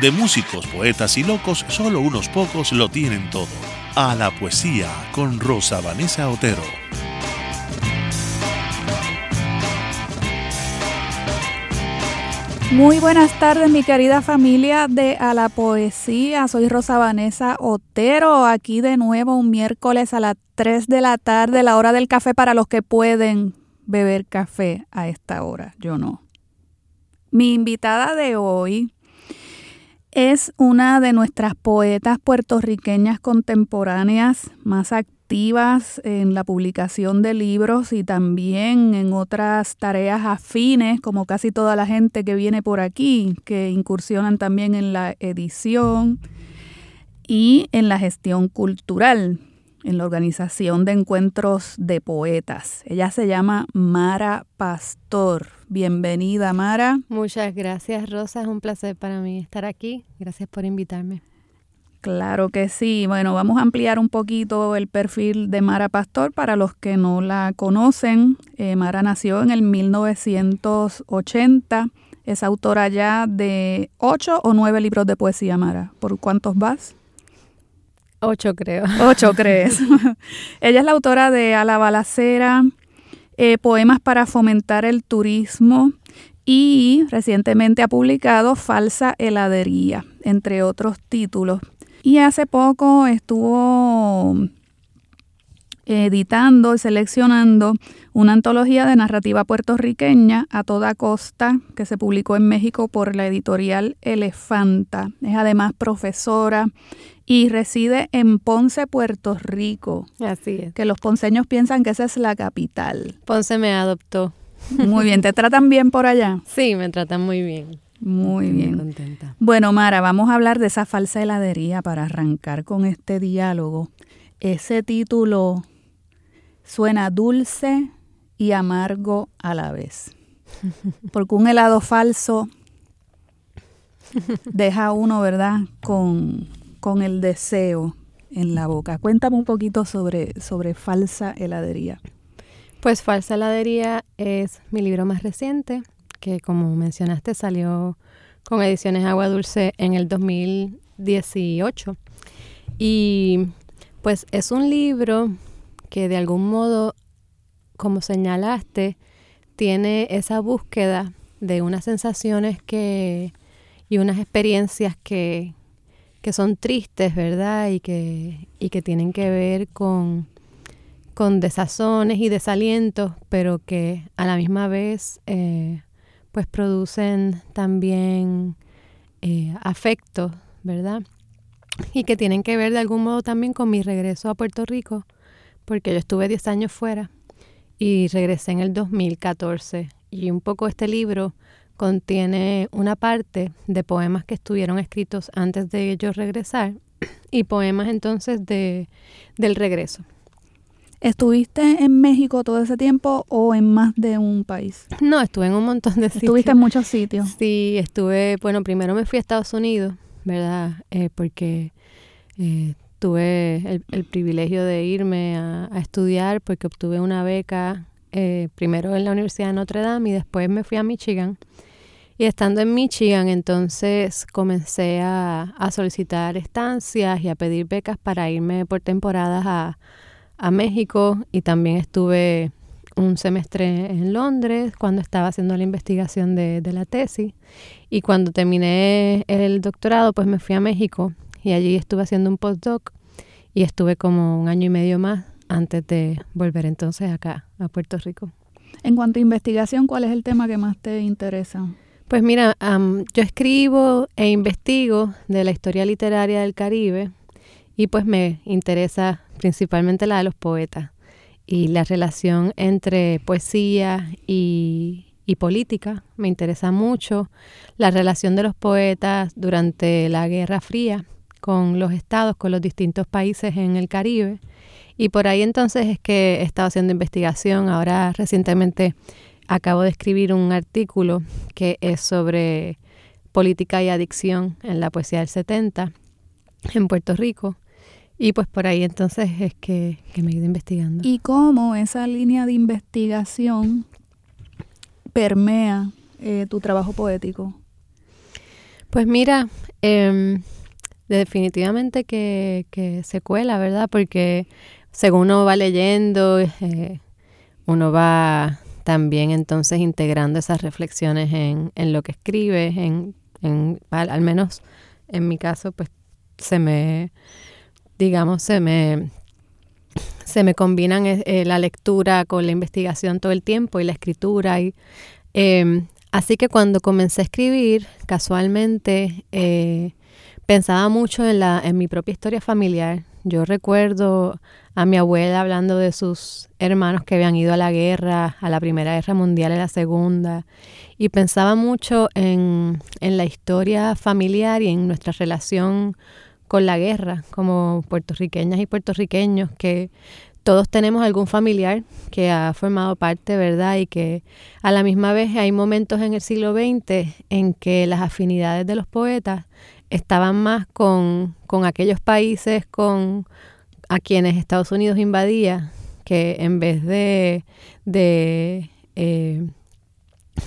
de músicos, poetas y locos, solo unos pocos lo tienen todo. A la poesía con Rosa Vanessa Otero. Muy buenas tardes, mi querida familia de A la Poesía. Soy Rosa Vanessa Otero, aquí de nuevo un miércoles a las 3 de la tarde, la hora del café para los que pueden beber café a esta hora. Yo no. Mi invitada de hoy es una de nuestras poetas puertorriqueñas contemporáneas más activas en la publicación de libros y también en otras tareas afines, como casi toda la gente que viene por aquí, que incursionan también en la edición y en la gestión cultural en la organización de encuentros de poetas. Ella se llama Mara Pastor. Bienvenida, Mara. Muchas gracias, Rosa. Es un placer para mí estar aquí. Gracias por invitarme. Claro que sí. Bueno, vamos a ampliar un poquito el perfil de Mara Pastor para los que no la conocen. Eh, Mara nació en el 1980. Es autora ya de ocho o nueve libros de poesía, Mara. ¿Por cuántos vas? Ocho, creo. Ocho, crees. Ella es la autora de A la balacera, eh, Poemas para fomentar el turismo y recientemente ha publicado Falsa heladería, entre otros títulos. Y hace poco estuvo editando y seleccionando una antología de narrativa puertorriqueña a toda costa que se publicó en México por la editorial Elefanta. Es además profesora y reside en Ponce, Puerto Rico. Así es. Que los ponceños piensan que esa es la capital. Ponce me adoptó. Muy bien, ¿te tratan bien por allá? Sí, me tratan muy bien. Muy bien. Muy contenta. Bueno, Mara, vamos a hablar de esa falsa heladería para arrancar con este diálogo. Ese título suena dulce y amargo a la vez. Porque un helado falso deja a uno, ¿verdad?, con, con el deseo en la boca. Cuéntame un poquito sobre, sobre Falsa Heladería. Pues Falsa heladería es mi libro más reciente, que como mencionaste salió con ediciones Agua Dulce en el 2018. Y pues es un libro que de algún modo, como señalaste, tiene esa búsqueda de unas sensaciones que y unas experiencias que, que son tristes, ¿verdad? Y que, y que tienen que ver con, con desazones y desalientos, pero que a la misma vez eh, pues producen también eh, afectos, ¿verdad? Y que tienen que ver de algún modo también con mi regreso a Puerto Rico, porque yo estuve 10 años fuera y regresé en el 2014. Y un poco este libro contiene una parte de poemas que estuvieron escritos antes de yo regresar y poemas entonces de, del regreso. ¿Estuviste en México todo ese tiempo o en más de un país? No, estuve en un montón de sitios. Estuviste en muchos sitios. Sí, estuve, bueno, primero me fui a Estados Unidos, ¿verdad? Eh, porque eh, tuve el, el, privilegio de irme a, a, estudiar porque obtuve una beca eh, primero en la Universidad de Notre Dame y después me fui a Michigan. Y estando en Michigan, entonces comencé a, solicitar estancias y a pedir becas para irme por temporadas a, a México y también estuve un semestre en Londres cuando estaba haciendo la investigación de, de, la tesis y cuando terminé el doctorado pues me fui a México y allí estuve haciendo un postdoc y estuve como un año y medio más antes de volver entonces acá a Puerto Rico. En cuanto a investigación, ¿cuál es el tema que más te interesa? Pues mira, um, yo escribo e investigo de la historia literaria del Caribe y pues me interesa principalmente la de los poetas y la relación entre poesía y, y, política. Me interesa mucho la relación de los poetas durante la Guerra Fría con los estados, con los distintos países en el Caribe. Y por ahí entonces es que he estado haciendo investigación. Ahora recientemente acabo de escribir un artículo que es sobre política y adicción en la poesía del 70 en Puerto Rico. Y pues por ahí entonces es que, me he ido investigando. ¿Y cómo esa línea de investigación permea eh, tu trabajo poético? Pues mira, em, definitivamente que, se cuela, ¿verdad? Porque según uno va leyendo, eh, uno va también entonces integrando esas reflexiones en, en lo que escribe, en, en, al menos en mi caso, pues se me, digamos, se me, se me combinan eh, eh, la lectura con la investigación todo el tiempo y la escritura. Y, em, así que cuando comencé a escribir, casualmente, eh, pensaba mucho en, la, en mi propia historia familiar. Yo recuerdo a mi abuela hablando de sus hermanos que habían ido a la guerra, a la Primera Guerra Mundial y a la Segunda, y pensaba mucho en, en la historia familiar y en nuestra relación con la guerra, como puertorriqueñas y puertorriqueños, que todos tenemos algún familiar que ha formado parte, ¿verdad? Y que a la misma vez hay momentos en el siglo XX en que las afinidades de los poetas estaban más con, aquellos países con a quienes Estados Unidos invadía, que en vez de, de eh,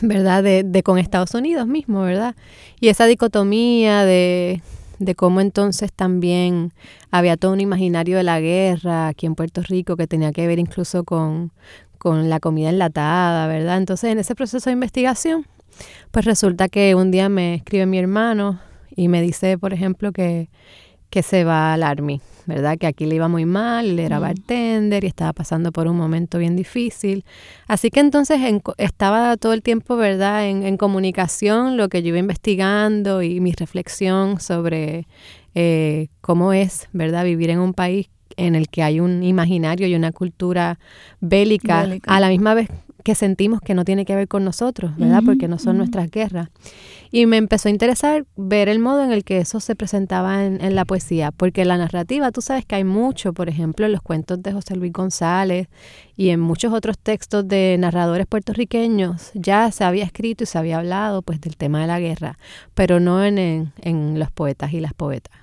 ¿verdad? De, de, con Estados Unidos mismo, ¿verdad? Y esa dicotomía de de cómo entonces también había todo un imaginario de la guerra aquí en Puerto Rico que tenía que ver incluso con, con la comida enlatada, ¿verdad? Entonces en ese proceso de investigación, pues resulta que un día me escribe mi hermano y me dice, por ejemplo, que, que se va al Army, ¿verdad? Que aquí le iba muy mal, él era bartender y estaba pasando por un momento bien difícil. Así que entonces estaba todo el tiempo, ¿verdad? En, comunicación, lo que yo iba investigando y mi reflexión sobre eh, cómo es, ¿verdad? Vivir en un país en el que hay un imaginario y una cultura bélica, bélica. a la misma vez que sentimos que no tiene que ver con nosotros, ¿verdad? Porque no son nuestras guerras. Y me empezó a interesar ver el modo en el que eso se presentaba en, la poesía, porque la narrativa, tú sabes que hay mucho, por ejemplo, en los cuentos de José Luis González y en muchos otros textos de narradores puertorriqueños, ya se había escrito y se había hablado pues del tema de la guerra, pero no en, en, los poetas y las poetas.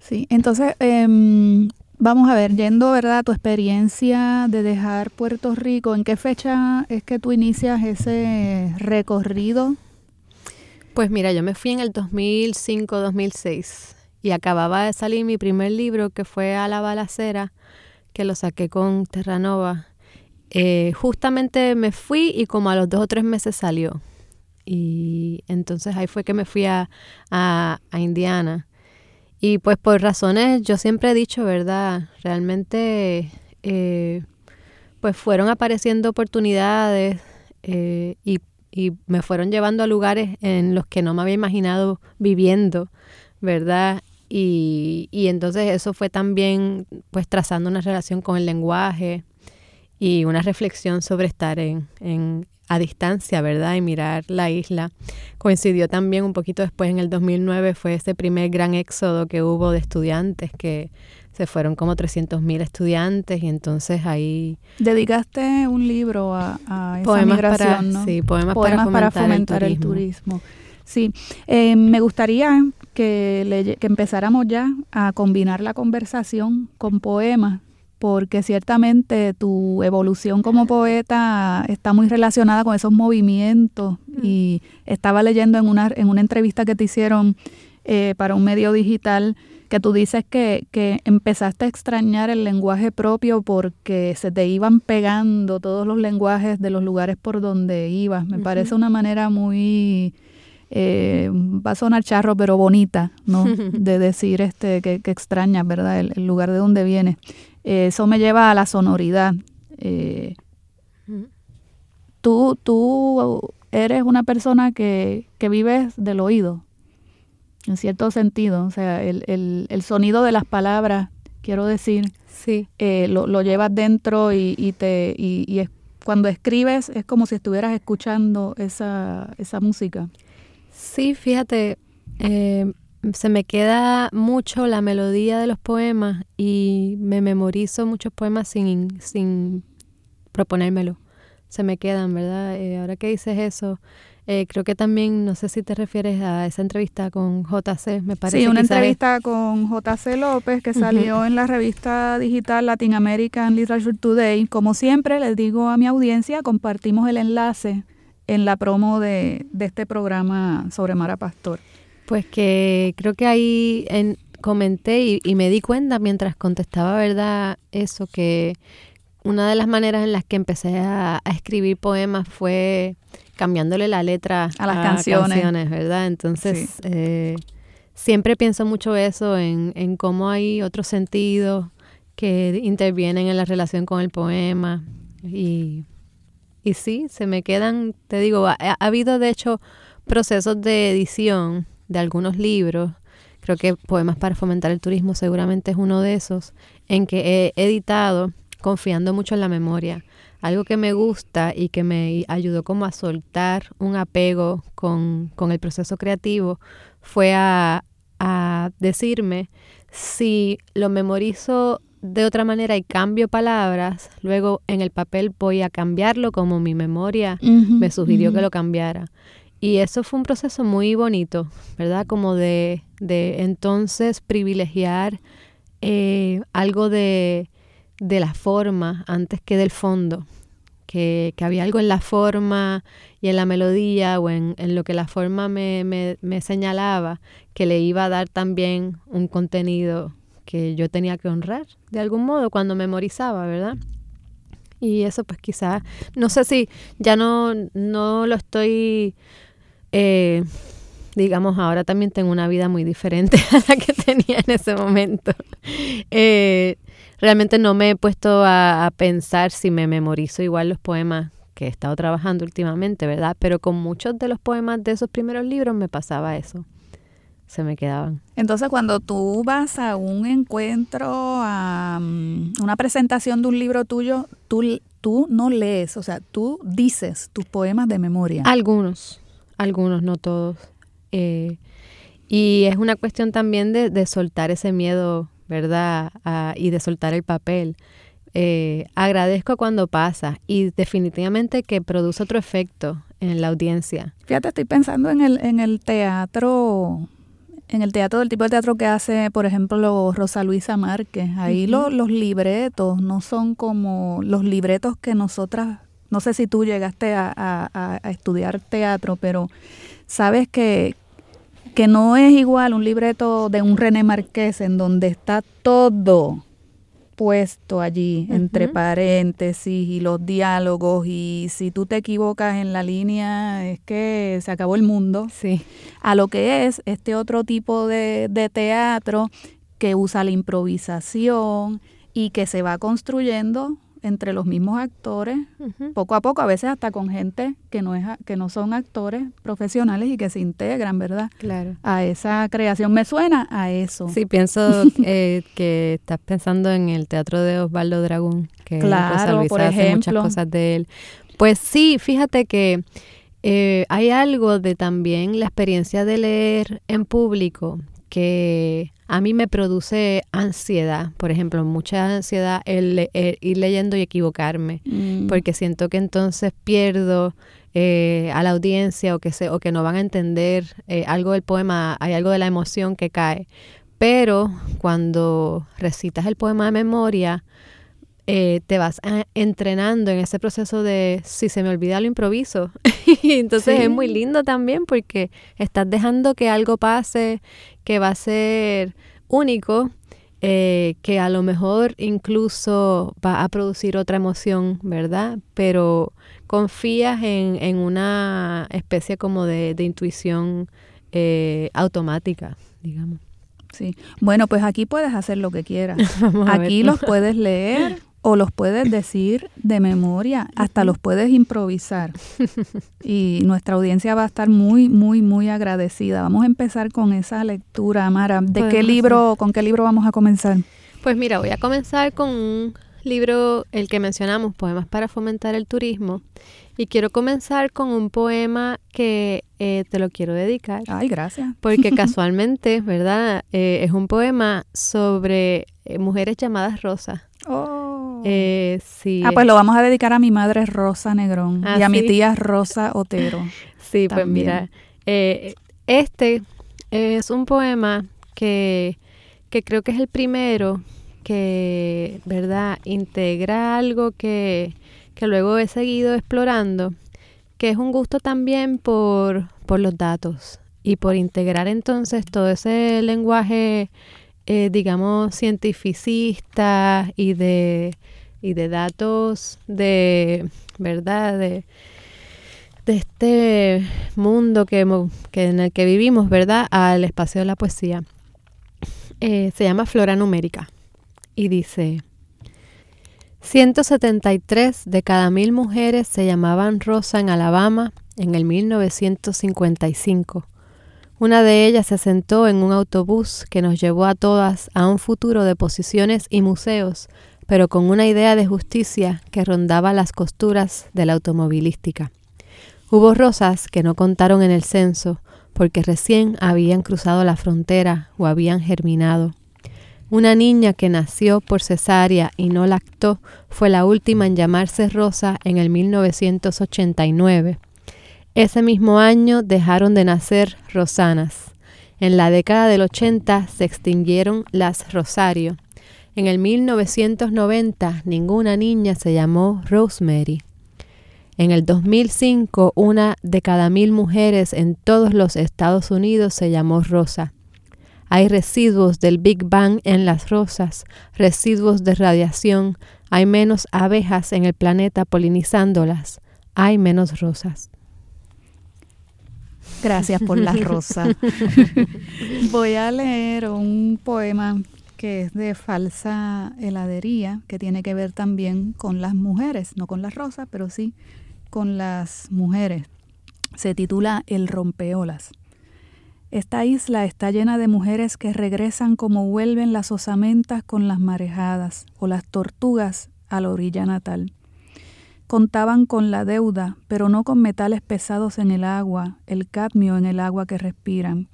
Sí, entonces em, Vamos a ver, yendo, ¿verdad? A tu experiencia de dejar Puerto Rico, ¿en qué fecha es que tú inicias ese recorrido? Pues mira, yo me fui en el 2005-2006 y acababa de salir mi primer libro que fue A la balacera, que lo saqué con Terranova. Eh, justamente me fui y como a los dos o tres meses salió. Y entonces ahí fue que me fui a, a Indiana. Y pues por razones, yo siempre he dicho, ¿verdad? Realmente, eh, pues fueron apareciendo oportunidades eh, y, y, me fueron llevando a lugares en los que no me había imaginado viviendo, ¿verdad? Y, y entonces eso fue también, pues trazando una relación con el lenguaje y una reflexión sobre estar en, en, a distancia, ¿verdad? Y mirar la isla. Coincidió también un poquito después, en el 2009, fue ese primer gran éxodo que hubo de estudiantes, que se fueron como 300.000 estudiantes y entonces ahí... Dedicaste un libro a, esa migración, ¿no? Sí, poemas, para fomentar, el, turismo. Sí, eh, me gustaría que, que empezáramos ya a combinar la conversación con poemas porque ciertamente tu evolución como poeta está muy relacionada con esos movimientos mm. y estaba leyendo en una, en una entrevista que te hicieron eh, para un medio digital que tú dices que, que empezaste a extrañar el lenguaje propio porque se te iban pegando todos los lenguajes de los lugares por donde ibas. Me parece una manera muy... Eh, va a sonar charro, pero bonita, ¿no? De decir este que, que extrañas, ¿verdad? El, el, lugar de donde vienes eso me lleva a la sonoridad. Eh, tú, tú eres una persona que, que vives del oído, en cierto sentido. O sea, el, el, el sonido de las palabras, quiero decir, sí. Eh, lo, lo, llevas dentro y, y te, y, y es, cuando escribes es como si estuvieras escuchando esa, esa música. Sí, fíjate, eh, se me queda mucho la melodía de los poemas y me memorizo muchos poemas sin, sin proponérmelo. Se me quedan, ¿verdad? Eh, ahora que dices eso, eh, creo que también, no sé si te refieres a esa entrevista con JC, me parece. Sí, una entrevista con JC López que salió en la revista digital Latin American Literature Today. Como siempre, les digo a mi audiencia, compartimos el enlace en la promo de, de este programa sobre Mara Pastor. Pues que creo que ahí en, comenté y, me di cuenta mientras contestaba, ¿verdad? Eso, que una de las maneras en las que empecé a, escribir poemas fue cambiándole la letra a las canciones. ¿verdad? Entonces, eh, siempre pienso mucho eso, en, en cómo hay otros sentidos que intervienen en la relación con el poema. Y, y sí, se me quedan, te digo, ha habido de hecho procesos de edición de algunos libros, creo que Poemas para fomentar el turismo seguramente es uno de esos, en que he editado confiando mucho en la memoria. Algo que me gusta y que me ayudó como a soltar un apego con, el proceso creativo fue a, a decirme si lo memorizo de otra manera y cambio palabras, luego en el papel voy a cambiarlo como mi memoria me sugirió que lo cambiara. Y eso fue un proceso muy bonito, ¿verdad? Como de, de entonces privilegiar eh, algo de, de, la forma antes que del fondo. Que, que, había algo en la forma y en la melodía o en, en lo que la forma me, me, me, señalaba que le iba a dar también un contenido que yo tenía que honrar de algún modo cuando memorizaba, ¿verdad? Y eso pues quizás, no sé si ya no, no lo estoy eh, digamos, ahora también tengo una vida muy diferente a la que tenía en ese momento. Eh, realmente no me he puesto a, pensar si me memorizo igual los poemas que he estado trabajando últimamente, ¿verdad? Pero con muchos de los poemas de esos primeros libros me pasaba eso. Se me quedaban. Entonces, cuando tú vas a un encuentro, a mm, una presentación de un libro tuyo, tú, tú no lees, o sea, tú dices tus poemas de memoria. Algunos algunos, no todos. Eh, y es una cuestión también de, soltar ese miedo, ¿verdad? y de soltar el papel. Eh, agradezco cuando pasa y definitivamente que produce otro efecto en la audiencia. Fíjate, estoy pensando en el, en el teatro, en el teatro del tipo de teatro que hace, por ejemplo, Rosa Luisa Márquez. Ahí los libretos no son como los libretos que nosotras no sé si tú llegaste a, estudiar teatro, pero sabes que, que no es igual un libreto de un René Marqués en donde está todo puesto allí entre paréntesis y los diálogos y si tú te equivocas en la línea es que se acabó el mundo. Sí. A lo que es este otro tipo de, de teatro que usa la improvisación y que se va construyendo entre los mismos actores, poco a poco, a veces hasta con gente que no es que no son actores profesionales y que se integran, ¿verdad? Claro. A esa creación me suena a eso. Sí, pienso eh, que estás pensando en el teatro de Osvaldo Dragón, que claro, por ejemplo. muchas cosas de él. Pues sí, fíjate que eh, hay algo de también la experiencia de leer en público que a mí me produce ansiedad, por ejemplo, mucha ansiedad el, ir leyendo y equivocarme, mm. porque siento que entonces pierdo eh, a la audiencia o que, se, o que no van a entender eh, algo del poema, hay algo de la emoción que cae. Pero cuando recitas el poema de memoria, eh, te vas entrenando en ese proceso de si se me olvida lo improviso. y entonces es muy lindo también porque estás dejando que algo pase que va a ser único, eh, que a lo mejor incluso va a producir otra emoción, ¿verdad? Pero confías en, en una especie como de, intuición eh, automática, digamos. Sí, bueno, pues aquí puedes hacer lo que quieras. aquí los puedes leer o los puedes decir de memoria, hasta los puedes improvisar. Y nuestra audiencia va a estar muy, muy, muy agradecida. Vamos a empezar con esa lectura, Amara. ¿De qué libro, con qué libro vamos a comenzar? Pues mira, voy a comenzar con un libro, el que mencionamos, Poemas para fomentar el turismo. Y quiero comenzar con un poema que eh, te lo quiero dedicar. Ay, gracias. Porque casualmente, ¿verdad? Eh, es un poema sobre eh, mujeres llamadas Rosa. Oh. Sí. Ah, pues lo vamos a dedicar a mi madre Rosa Negrón y a mi tía Rosa Otero. Sí, pues mira, este es un poema que, que creo que es el primero que, ¿verdad?, integra algo que, que luego he seguido explorando, que es un gusto también por, por los datos y por integrar entonces todo ese lenguaje, eh, digamos, cientificista y de, y de datos de, ¿verdad?, de, de este mundo que, que, en el que vivimos, ¿verdad?, al espacio de la poesía. Eh, se llama Flora Numérica y dice, 173 de cada mil mujeres se llamaban Rosa en Alabama en el 1955. Una de ellas se sentó en un autobús que nos llevó a todas a un futuro de posiciones y museos, pero con una idea de justicia que rondaba las costuras de la automovilística. Hubo rosas que no contaron en el censo porque recién habían cruzado la frontera o habían germinado. Una niña que nació por cesárea y no lactó fue la última en llamarse Rosa en el 1989. Ese mismo año dejaron de nacer Rosanas. En la década del 80 se extinguieron las Rosario. En el 1990 ninguna niña se llamó Rosemary. En el 2005 una de cada mil mujeres en todos los Estados Unidos se llamó Rosa. Hay residuos del Big Bang en las rosas, residuos de radiación, hay menos abejas en el planeta polinizándolas, hay menos rosas. Gracias por la rosa. Voy a leer un poema que es de falsa heladería, que tiene que ver también con las mujeres, no con las rosas, pero sí con las mujeres. Se titula El rompeolas. Esta isla está llena de mujeres que regresan como vuelven las osamentas con las marejadas o las tortugas a la orilla natal. Contaban con la deuda, pero no con metales pesados en el agua, el cadmio en el agua que respiran.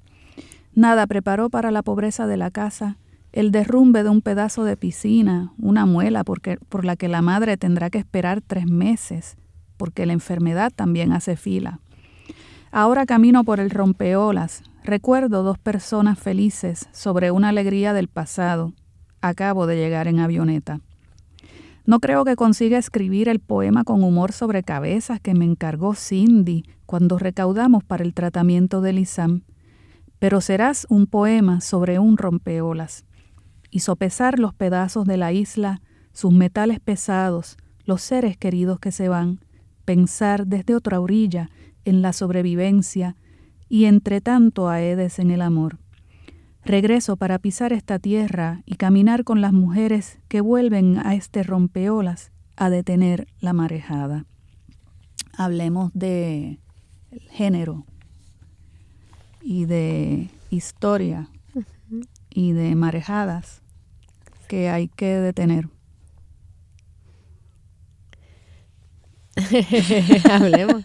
Nada preparó para la pobreza de la casa el derrumbe de un pedazo de piscina, una muela porque, por la que la madre tendrá que esperar tres meses, porque la enfermedad también hace fila. Ahora camino por el rompeolas, Recuerdo dos personas felices sobre una alegría del pasado. Acabo de llegar en avioneta. No creo que consiga escribir el poema con humor sobre cabezas que me encargó Cindy cuando recaudamos para el tratamiento del ISAM, pero serás un poema sobre un rompeolas y sopesar los pedazos de la isla, sus metales pesados, los seres queridos que se van, pensar desde otra orilla en la sobrevivencia, y entre tanto a Edes en el amor. Regreso para pisar esta tierra y caminar con las mujeres que vuelven a este rompeolas a detener la marejada. Hablemos de género y de historia y de marejadas que hay que detener. Hablemos.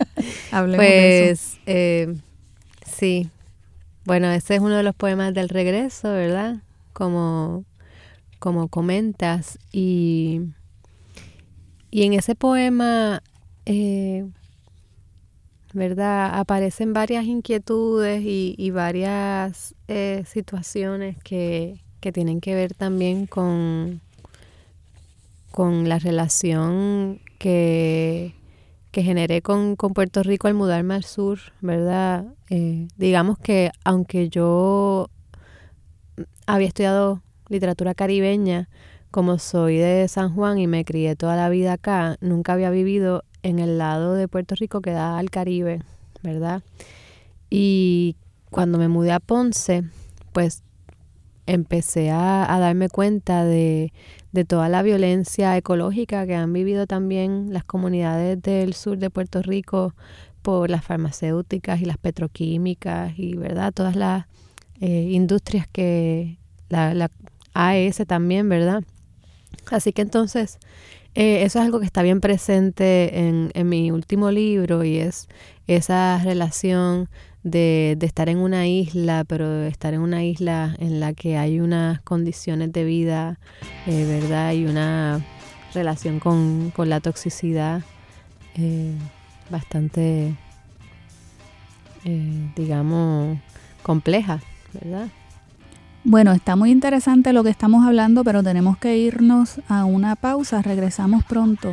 Hablemos de eso. Pues, eh, Sí. Bueno, ese es uno de los poemas del regreso, ¿verdad? Como, como comentas. Y, y en ese poema, eh, ¿verdad? Aparecen varias inquietudes y, varias eh, situaciones que, que tienen que ver también con, con la relación que que generé con, Puerto Rico al mudarme al sur, ¿verdad? Eh, digamos que aunque yo había estudiado literatura caribeña, como soy de San Juan y me crié toda la vida acá, nunca había vivido en el lado de Puerto Rico que da al Caribe, ¿verdad? Y cuando me mudé a Ponce, pues empecé a, darme cuenta de, toda la violencia ecológica que han vivido también las comunidades del sur de Puerto Rico por las farmacéuticas y las petroquímicas y verdad todas las eh, industrias que la, la AES también verdad así que entonces Eh, eso es algo que está bien presente en, en mi último libro y es esa relación de, de, estar en una isla, pero de estar en una isla en la que hay unas condiciones de vida, eh, ¿verdad? Y una relación con, con la toxicidad eh, bastante, eh, digamos, compleja, ¿verdad? Bueno, está muy interesante lo que estamos hablando, pero tenemos que irnos a una pausa. Regresamos pronto.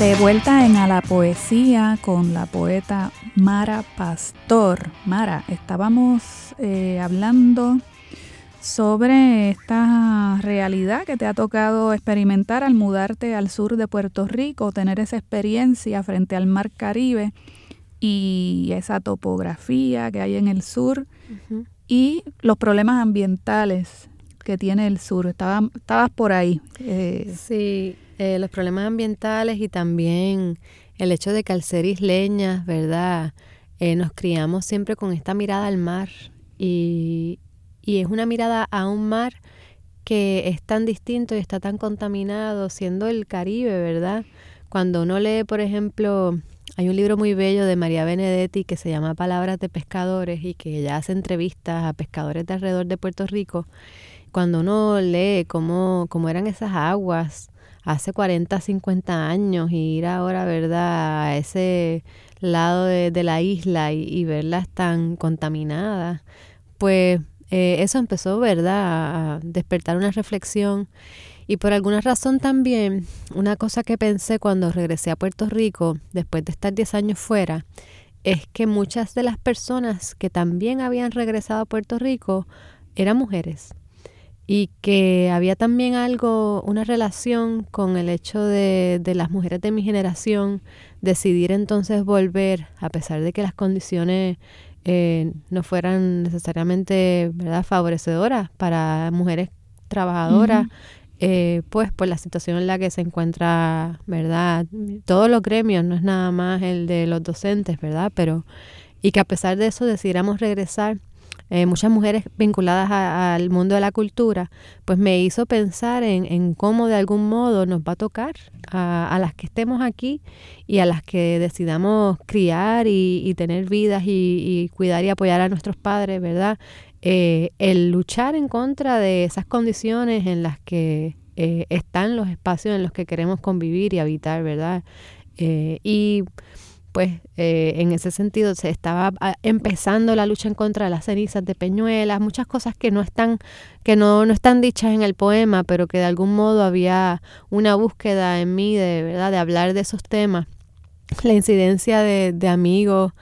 De vuelta en A la Poesía con la poeta Mara Pastor. Mara, estábamos eh, hablando sobre esta realidad que te ha tocado experimentar al mudarte al sur de Puerto Rico, tener esa experiencia frente al mar Caribe y esa topografía que hay en el sur y los problemas ambientales que tiene el sur. estabas por ahí. Eh. Sí, eh, los problemas ambientales y también el hecho de que al ser isleñas, ¿verdad? Eh, nos criamos siempre con esta mirada al mar y, y es una mirada a un mar que es tan distinto y está tan contaminado, siendo el Caribe, ¿verdad? Cuando uno lee, por ejemplo, hay un libro muy bello de María Benedetti que se llama Palabras de Pescadores y que ella hace entrevistas a pescadores de alrededor de Puerto Rico. Cuando uno lee cómo, cómo eran esas aguas hace 40, 50 años y ir ahora, ¿verdad?, a ese lado de, la isla y, verlas tan contaminadas, pues eh, eso empezó, ¿verdad?, a despertar una reflexión. Y por alguna razón también, una cosa que pensé cuando regresé a Puerto Rico, después de estar 10 años fuera, es que muchas de las personas que también habían regresado a Puerto Rico eran mujeres y que había también algo, una relación con el hecho de, de, las mujeres de mi generación decidir entonces volver, a pesar de que las condiciones eh, no fueran necesariamente ¿verdad? favorecedoras para mujeres trabajadoras, eh, pues por la situación en la que se encuentra, ¿verdad? Todos los gremios, no es nada más el de los docentes, ¿verdad? Pero, y que a pesar de eso decidiéramos regresar eh, muchas mujeres vinculadas al mundo de la cultura, pues me hizo pensar en, cómo de algún modo nos va a tocar a, las que estemos aquí y a las que decidamos criar y, tener vidas y, cuidar y apoyar a nuestros padres, ¿verdad? Eh, el luchar en contra de esas condiciones en las que eh, están los espacios en los que queremos convivir y habitar, ¿verdad? y pues eh, en ese sentido se estaba ah, empezando la lucha en contra de las cenizas de Peñuelas, muchas cosas que no están, que no, no están dichas en el poema, pero que de algún modo había una búsqueda en mí de verdad de hablar de esos temas. La incidencia de, de amigos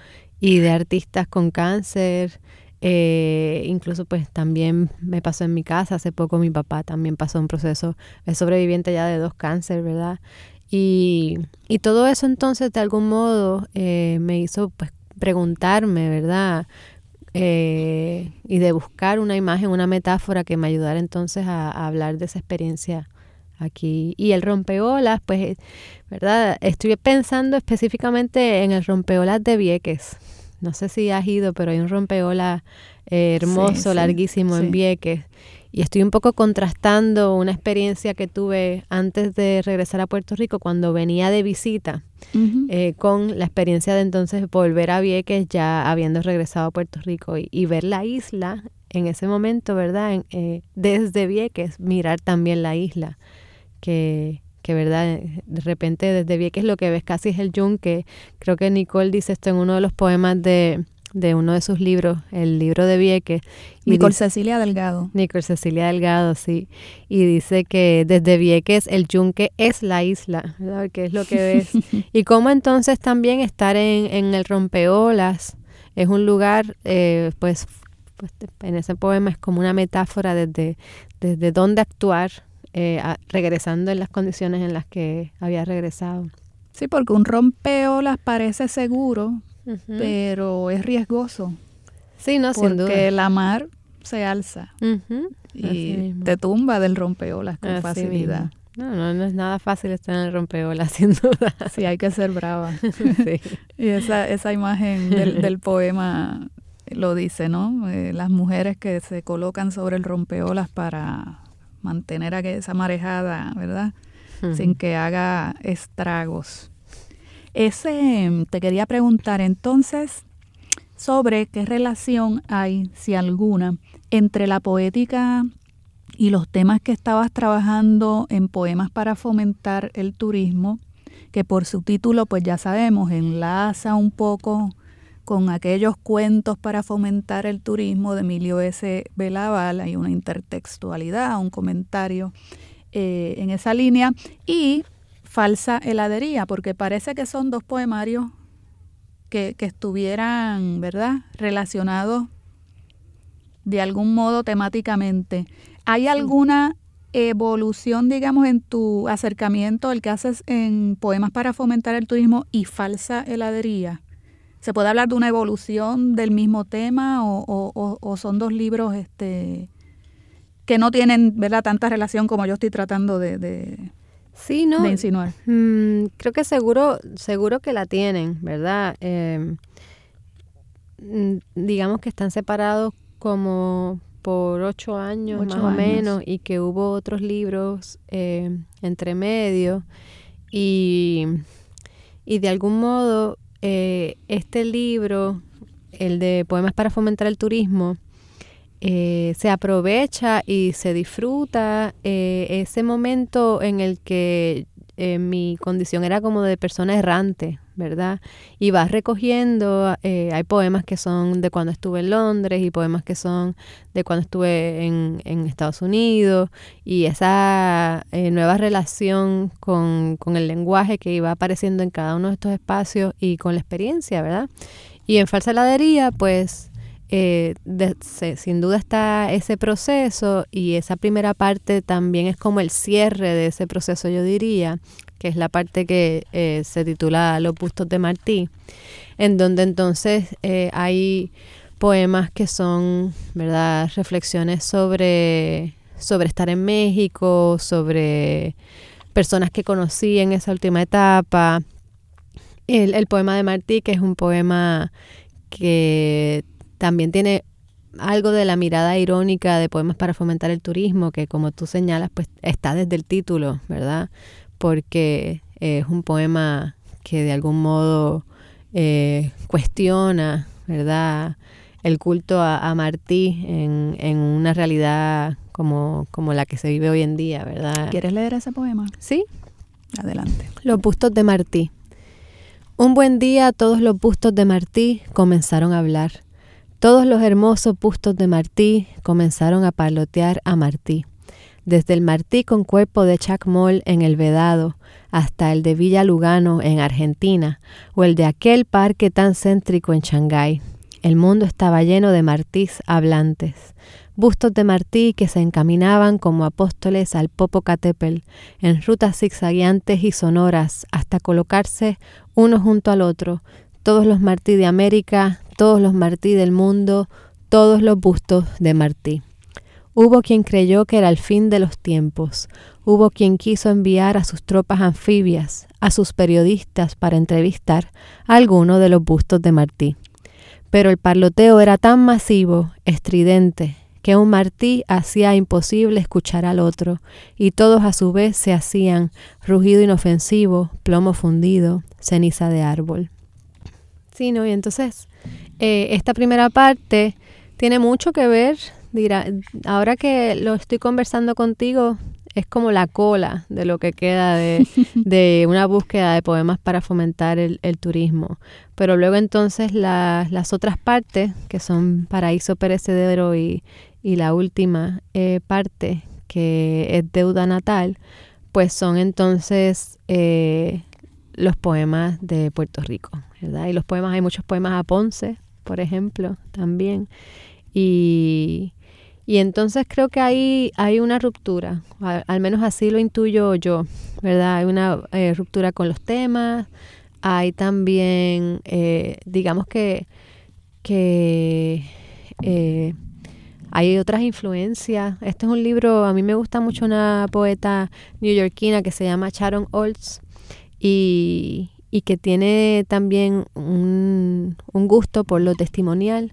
y de artistas con cáncer, eh, incluso pues también me pasó en mi casa, hace poco mi papá también pasó un proceso, es sobreviviente ya de dos cánceres, ¿verdad? Y, y todo eso entonces de algún modo eh, me hizo pues preguntarme, ¿verdad? Eh, y de buscar una imagen, una metáfora que me ayudara entonces a, hablar de esa experiencia aquí. Y el rompeolas, pues, ¿verdad? Estoy pensando específicamente en el rompeolas de Vieques. No sé si has ido, pero hay un rompeolas eh, hermoso, larguísimo en Vieques y estoy un poco contrastando una experiencia que tuve antes de regresar a Puerto Rico cuando venía de visita eh, con la experiencia de entonces volver a Vieques ya habiendo regresado a Puerto Rico y, ver la isla en ese momento, ¿verdad? Eh, desde Vieques, mirar también la isla, que, que verdad, de repente desde Vieques lo que ves casi es el yunque. Creo que Nicole dice esto en uno de los poemas de de uno de sus libros, el libro de Vieques. Nicole Cecilia Delgado. Nicole Cecilia Delgado, sí. Y dice que desde Vieques el yunque es la isla, ¿verdad? Que es lo que ves. y cómo entonces también estar en, en el rompeolas, es un lugar, eh, pues, pues, en ese poema es como una metáfora desde, desde dónde actuar, eh, regresando en las condiciones en las que había regresado. Sí, porque un rompeolas parece seguro, pero es riesgoso. Sí, no, sin duda. Porque la mar se alza y te tumba del rompeolas con facilidad. No, no, no es nada fácil estar en el rompeolas, sin duda. Sí, hay que ser brava. sí. Y esa, esa imagen del, poema lo dice, ¿no? Eh, las mujeres que se colocan sobre el rompeolas para mantener a esa marejada, ¿verdad? Sin que haga estragos. Ese, te quería preguntar entonces sobre qué relación hay, si alguna, entre la poética y los temas que estabas trabajando en Poemas para fomentar el turismo, que por su título pues ya sabemos, enlaza un poco con aquellos cuentos para fomentar el turismo de Emilio S. Belaval, hay una intertextualidad, un comentario eh, en esa línea, y Falsa heladería, porque parece que son dos poemarios que, que estuvieran, ¿verdad?, relacionados de algún modo temáticamente. ¿Hay alguna evolución, digamos, en tu acercamiento, el que haces en Poemas para fomentar el turismo y Falsa heladería? ¿Se puede hablar de una evolución del mismo tema o, son dos libros este, que no tienen ¿verdad? tanta relación como yo estoy tratando de, de, sí, no, insinuar? Mm, creo que seguro, seguro que la tienen, ¿verdad? Em, mm, digamos que están separados como por ocho años más o menos y que hubo otros libros eh, entre medio y, y, de algún modo eh, este libro, el de Poemas para fomentar el turismo, eh, se aprovecha y se disfruta ese momento en el que mi condición era como de persona errante, ¿verdad? Y vas recogiendo, eh, hay poemas que son de cuando estuve en Londres y poemas que son de cuando estuve en, Estados Unidos y esa eh, nueva relación con, con, el lenguaje que iba apareciendo en cada uno de estos espacios y con la experiencia, ¿verdad? Y en Falsa Heladería, pues eh, sin duda está ese proceso y esa primera parte también es como el cierre de ese proceso, yo diría, que es la parte que eh, se titula Los bustos de Martí, en donde entonces eh, hay poemas que son, ¿verdad?, reflexiones sobre, sobre estar en México, sobre personas que conocí en esa última etapa. El, el poema de Martí, que es un poema que también tiene algo de la mirada irónica de poemas para fomentar el turismo, que como tú señalas, pues está desde el título, ¿verdad? Porque es un poema que de algún modo eh, cuestiona, ¿verdad? El culto a, Martí en, en, una realidad como, como la que se vive hoy en día, ¿verdad? ¿Quieres leer ese poema? Sí. Adelante. Los bustos de Martí. Un buen día todos los bustos de Martí comenzaron a hablar todos los hermosos bustos de Martí comenzaron a palotear a Martí, desde el Martí con cuerpo de Chacmol en el Vedado hasta el de Villa Lugano en Argentina o el de aquel parque tan céntrico en Shanghái. El mundo estaba lleno de Martís hablantes, bustos de Martí que se encaminaban como apóstoles al Popocatépetl en rutas zigzagueantes y sonoras hasta colocarse uno junto al otro, todos los Martí de América, todos los Martí del mundo, todos los bustos de Martí. Hubo quien creyó que era el fin de los tiempos, hubo quien quiso enviar a sus tropas anfibias, a sus periodistas para entrevistar a alguno de los bustos de Martí. Pero el parloteo era tan masivo, estridente, que un Martí hacía imposible escuchar al otro, y todos a su vez se hacían rugido inofensivo, plomo fundido, ceniza de árbol. Sí, ¿no? Y entonces, eh, esta primera parte tiene mucho que ver, dirá, ahora que lo estoy conversando contigo, es como la cola de lo que queda de, una búsqueda de poemas para fomentar el, turismo. Pero luego entonces las otras partes, que son Paraíso Perecedero y, y la última eh, parte, que es Deuda Natal, pues son entonces eh, los poemas de Puerto Rico. ¿verdad? Y los poemas, hay muchos poemas a Ponce, por ejemplo, también. Y, y entonces creo que hay, hay una ruptura, al, menos así lo intuyo yo, ¿verdad? Hay una eh, ruptura con los temas, hay también, eh, digamos que, que eh, hay otras influencias. Este es un libro, a mí me gusta mucho una poeta neoyorquina que se llama Sharon Olds y, y que tiene también un, un gusto por lo testimonial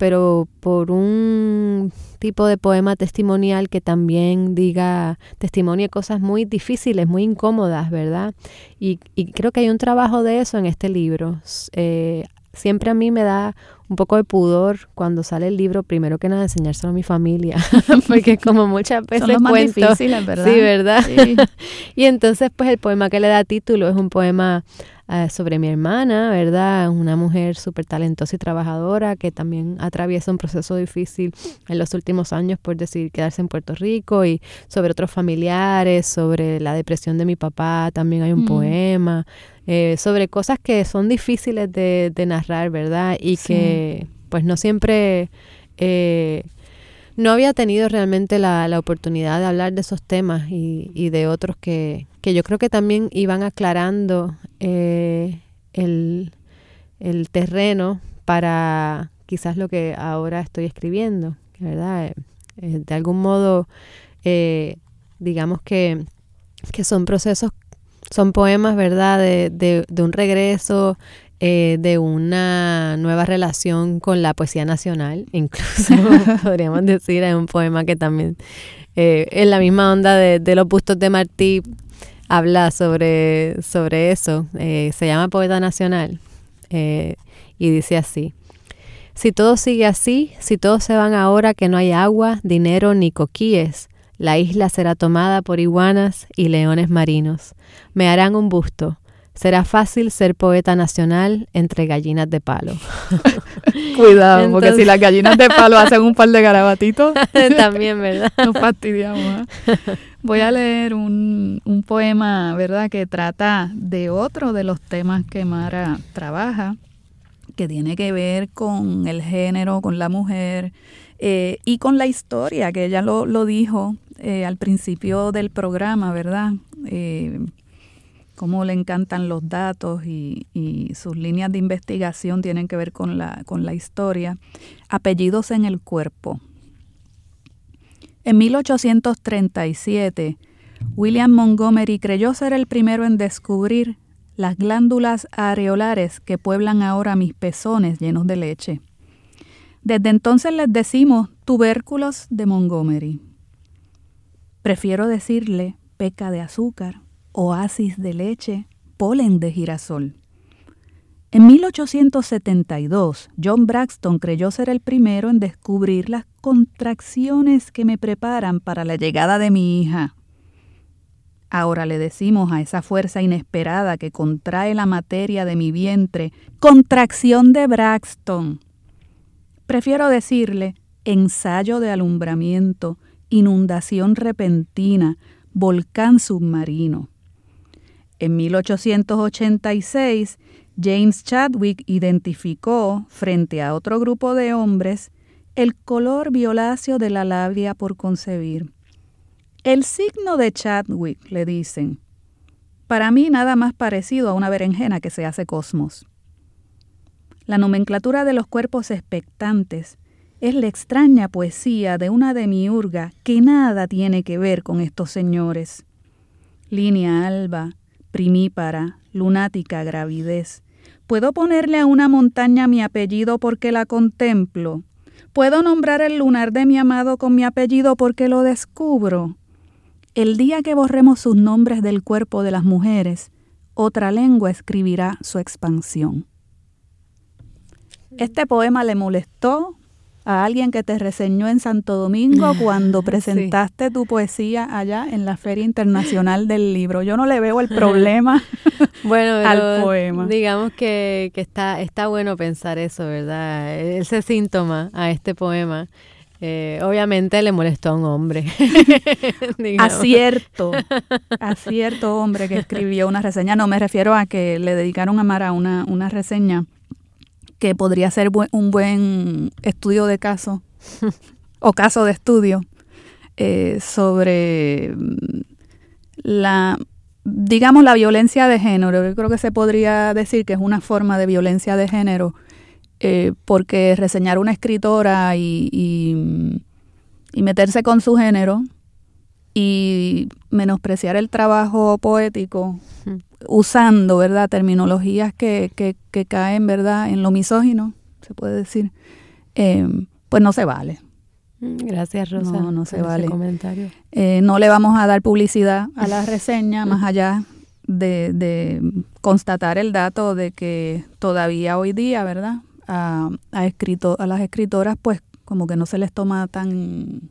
pero por un tipo de poema testimonial que también diga, testimonie cosas muy difíciles, muy incómodas, ¿verdad? Y, y creo que hay un trabajo de eso en este libro. Eh, siempre a mí me da un poco de pudor cuando sale el libro, primero que nada, enseñárselo a mi familia, porque como muchas veces Son los más cuento, difíciles, ¿verdad? Sí, ¿verdad? Sí. y entonces, pues el poema que le da título es un poema uh, sobre mi hermana, ¿verdad? Una mujer súper talentosa y trabajadora que también atraviesa un proceso difícil en los últimos años por decidir quedarse en Puerto Rico y sobre otros familiares, sobre la depresión de mi papá, también hay un Mm. poema, eh, sobre cosas que son difíciles de, de narrar, ¿verdad? Y Sí. que pues no siempre... eh, no había tenido realmente la, la oportunidad de hablar de esos temas y, y de otros que, que yo creo que también iban aclarando eh, el, el terreno para quizás lo que ahora estoy escribiendo, ¿verdad? Eh, eh, de algún modo, digamos que, que son procesos, son poemas, ¿verdad? De, de un regreso, eh, de una nueva relación con la poesía nacional, incluso podríamos decir, hay un poema que también eh, en la misma onda de, de los bustos de Martí habla sobre, sobre eso, eh, se llama Poeta Nacional eh, y dice así, si todo sigue así, si todos se van ahora que no hay agua, dinero ni coquíes, la isla será tomada por iguanas y leones marinos. Me harán un busto. Será fácil ser poeta nacional entre gallinas de palo. Cuidado, porque si las gallinas de palo hacen un par de garabatitos, También, ¿verdad? nos fastidiamos. ¿ah? Voy a leer un, un poema, ¿verdad?, que trata de otro de los temas que Mara trabaja, que tiene que ver con el género, con la mujer eh, y con la historia, que ella lo, lo dijo eh, al principio del programa, ¿verdad? Eh, cómo le encantan los datos y, sus líneas de investigación tienen que ver con la, con la historia. Apellidos en el cuerpo. En 1837, William Montgomery creyó ser el primero en descubrir las glándulas areolares que pueblan ahora mis pezones llenos de leche. Desde entonces les decimos tubérculos de Montgomery. Prefiero decirle peca de azúcar, oasis de leche, polen de girasol. En 1872, John Braxton creyó ser el primero en descubrir las contracciones que me preparan para la llegada de mi hija. Ahora le decimos a esa fuerza inesperada que contrae la materia de mi vientre, contracción de Braxton. Prefiero decirle ensayo de alumbramiento, inundación repentina, volcán submarino. En 1886, James Chadwick identificó, frente a otro grupo de hombres, el color violáceo de la labia por concebir. El signo de Chadwick, le dicen, para mí nada más parecido a una berenjena que se hace cosmos. La nomenclatura de los cuerpos expectantes es la extraña poesía de una demiurga que nada tiene que ver con estos señores. Línea alba, primípara, lunática gravidez. ¿Puedo ponerle a una montaña mi apellido porque la contemplo? ¿Puedo nombrar el lunar de mi amado con mi apellido porque lo descubro? El día que borremos sus nombres del cuerpo de las mujeres, otra lengua escribirá su expansión. Este poema le molestó a alguien que te reseñó en Santo Domingo cuando presentaste tu poesía allá en la Feria Internacional del Libro. Yo no le veo el problema. Bueno, al poema. digamos que, que está, está bueno pensar eso, ¿verdad? Ese síntoma a este poema. eh, obviamente le molestó a un hombre. Acierto, acierto hombre que escribió una reseña. No, me refiero a que le dedicaron a Mara una, una reseña que podría ser un buen estudio de caso o caso de estudio eh, sobre la, digamos, la violencia de género. Yo creo que se podría decir que es una forma de violencia de género, eh, porque reseñar una escritora y, y, y meterse con su género y menospreciar el trabajo poético usando, ¿verdad?, terminologías que, que, que, caen, ¿verdad?, en lo misógino, se puede decir, eh, pues no se vale. Mm, gracias, Rosa. No, no se vale. Comentario. Eh, no le vamos a dar publicidad a la reseña más allá de, de, constatar el dato de que todavía hoy día, ¿verdad? A, a, escrito, a las escritoras, pues como que no se les toma tan,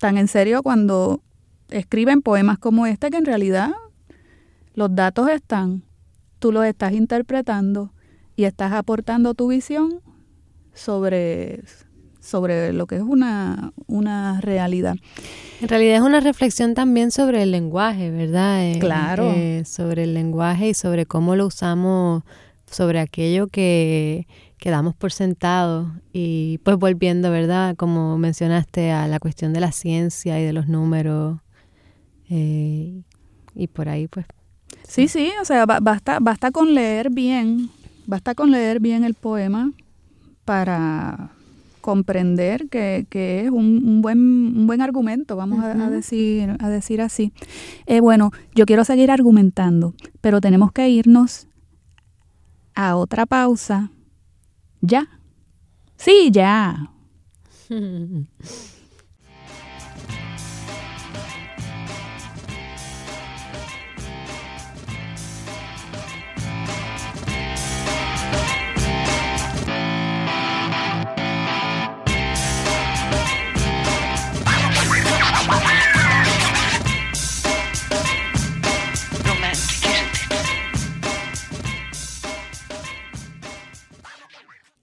tan en serio cuando escriben poemas como este, que en realidad los datos están, tú los estás interpretando y estás aportando tu visión sobre, sobre lo que es una, una realidad. En realidad es una reflexión también sobre el lenguaje, ¿verdad? Eh, claro. Eh, sobre el lenguaje y sobre cómo lo usamos, sobre aquello que, que damos por sentado y pues volviendo, ¿verdad? Como mencionaste a la cuestión de la ciencia y de los números eh, y por ahí pues. Sí, sí, o sea, basta, basta con leer bien, basta con leer bien el poema para comprender que, que es un, un, buen, un buen argumento, vamos a, a, decir, a decir así. Eh, bueno, yo quiero seguir argumentando, pero tenemos que irnos a otra pausa. Ya. Sí, ya.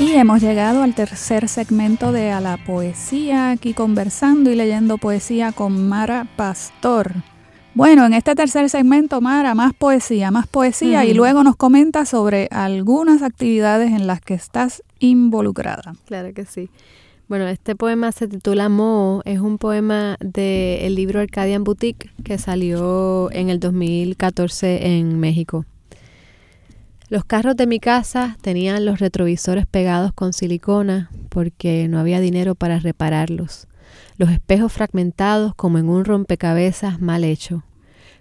Y hemos llegado al tercer segmento de A la Poesía, aquí conversando y leyendo poesía con Mara Pastor. Bueno, en este tercer segmento, Mara, más poesía, más poesía, uh -huh. y luego nos comenta sobre algunas actividades en las que estás involucrada. Claro que sí. Bueno, este poema se titula Mo, es un poema del libro Arcadian Boutique que salió en el 2014 en México. Los carros de mi casa tenían los retrovisores pegados con silicona porque no había dinero para repararlos. Los espejos fragmentados como en un rompecabezas mal hecho.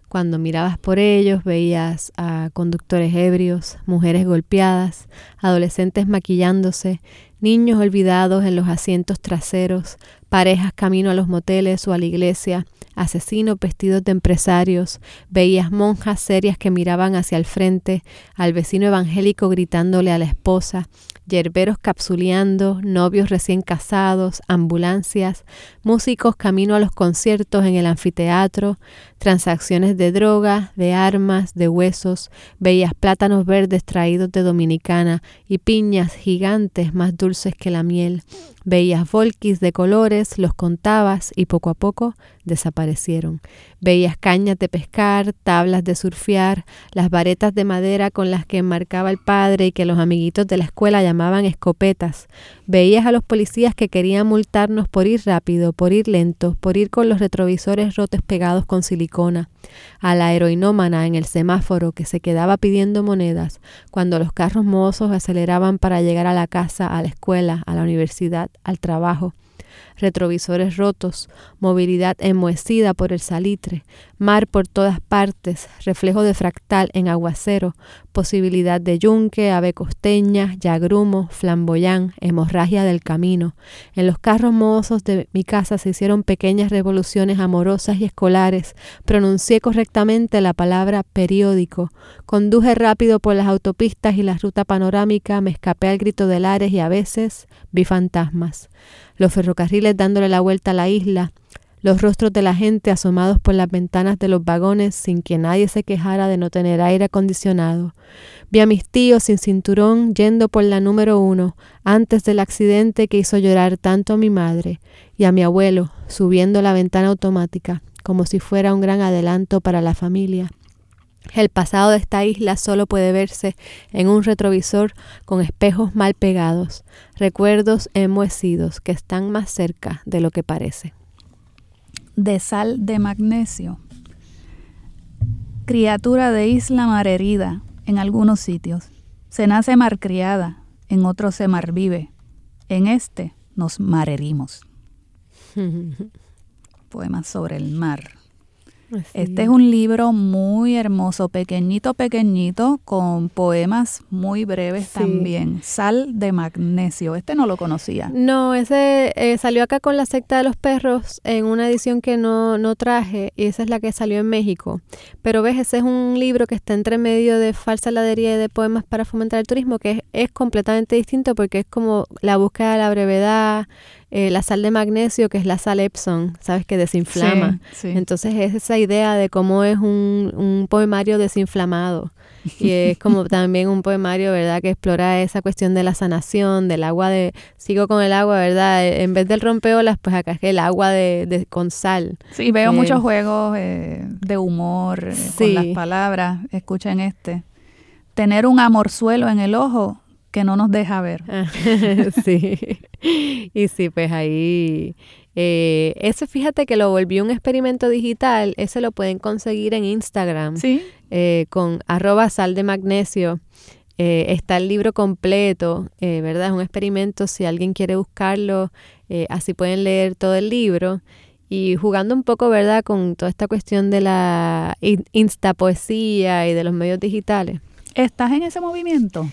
Cuando mirabas por ellos veías a conductores ebrios, mujeres golpeadas, adolescentes maquillándose, niños olvidados en los asientos traseros, parejas camino a los moteles o a la iglesia, asesinos vestidos de empresarios, veías monjas serias que miraban hacia el frente, al vecino evangélico gritándole a la esposa, yerberos capsuleando, novios recién casados, ambulancias, músicos camino a los conciertos en el anfiteatro, transacciones de droga, de armas, de huesos, veías plátanos verdes traídos de Dominicana y piñas gigantes más dulces que la miel, veías volquis de colores, los contabas y poco a poco desaparecieron. Veías cañas de pescar, tablas de surfear, las varetas de madera con las que enmarcaba el padre y que los amiguitos de la escuela llamaban escopetas. Veías a los policías que querían multarnos por ir rápido, por ir lento, por ir con los retrovisores rotos pegados con silicona. A la heroinómana en el semáforo que se quedaba pidiendo monedas cuando los carros mozos aceleraban para llegar a la casa, a la escuela, a la universidad, al trabajo retrovisores rotos, movilidad enmohecida por el salitre, mar por todas partes, reflejo de fractal en aguacero, posibilidad de yunque, ave costeña, yagrumo, flamboyán, hemorragia del camino. En los carros mozos de mi casa se hicieron pequeñas revoluciones amorosas y escolares, pronuncié correctamente la palabra periódico, conduje rápido por las autopistas y la ruta panorámica, me escapé al grito de lares y a veces vi fantasmas los ferrocarriles dándole la vuelta a la isla, los rostros de la gente asomados por las ventanas de los vagones sin que nadie se quejara de no tener aire acondicionado. Vi a mis tíos sin cinturón yendo por la número uno antes del accidente que hizo llorar tanto a mi madre y a mi abuelo subiendo la ventana automática como si fuera un gran adelanto para la familia. El pasado de esta isla solo puede verse en un retrovisor con espejos mal pegados, recuerdos enmohecidos que están más cerca de lo que parece de sal de magnesio. Criatura de isla marherida en algunos sitios. Se nace marcriada, en otros se marvive. En este nos marherimos. Poemas sobre el mar. Este es un libro muy hermoso, pequeñito, pequeñito, con poemas muy breves también. Sal de magnesio. Este no lo conocía. No, ese eh, salió acá con la secta de los perros en una edición que no, no traje y esa es la que salió en México. Pero ves, ese es un libro que está entre medio de falsa ladería y de poemas para fomentar el turismo, que es, es completamente distinto porque es como la búsqueda de la brevedad, eh, la sal de magnesio, que es la sal Epson, sabes que desinflama. Entonces es esa idea de cómo es un, un poemario desinflamado. Y es como también un poemario, ¿verdad?, que explora esa cuestión de la sanación, del agua de, sigo con el agua, ¿verdad? Eh, en vez del rompeolas, pues acá es el agua de, con sal. Sí, veo eh, muchos juegos de humor con las palabras. Escuchen este. Tener un amorzuelo en el ojo que no nos deja ver. sí, y sí, pues ahí, eh, ese fíjate que lo volvió un experimento digital, ese lo pueden conseguir en Instagram, ¿Sí? Eh, con arroba sal de magnesio. Eh, está el libro completo, ¿verdad? Es un experimento, si alguien quiere buscarlo, así pueden leer todo el libro. Y jugando un poco, ¿verdad?, con toda esta cuestión de la instapoesía y de los medios digitales. ¿Estás en ese movimiento?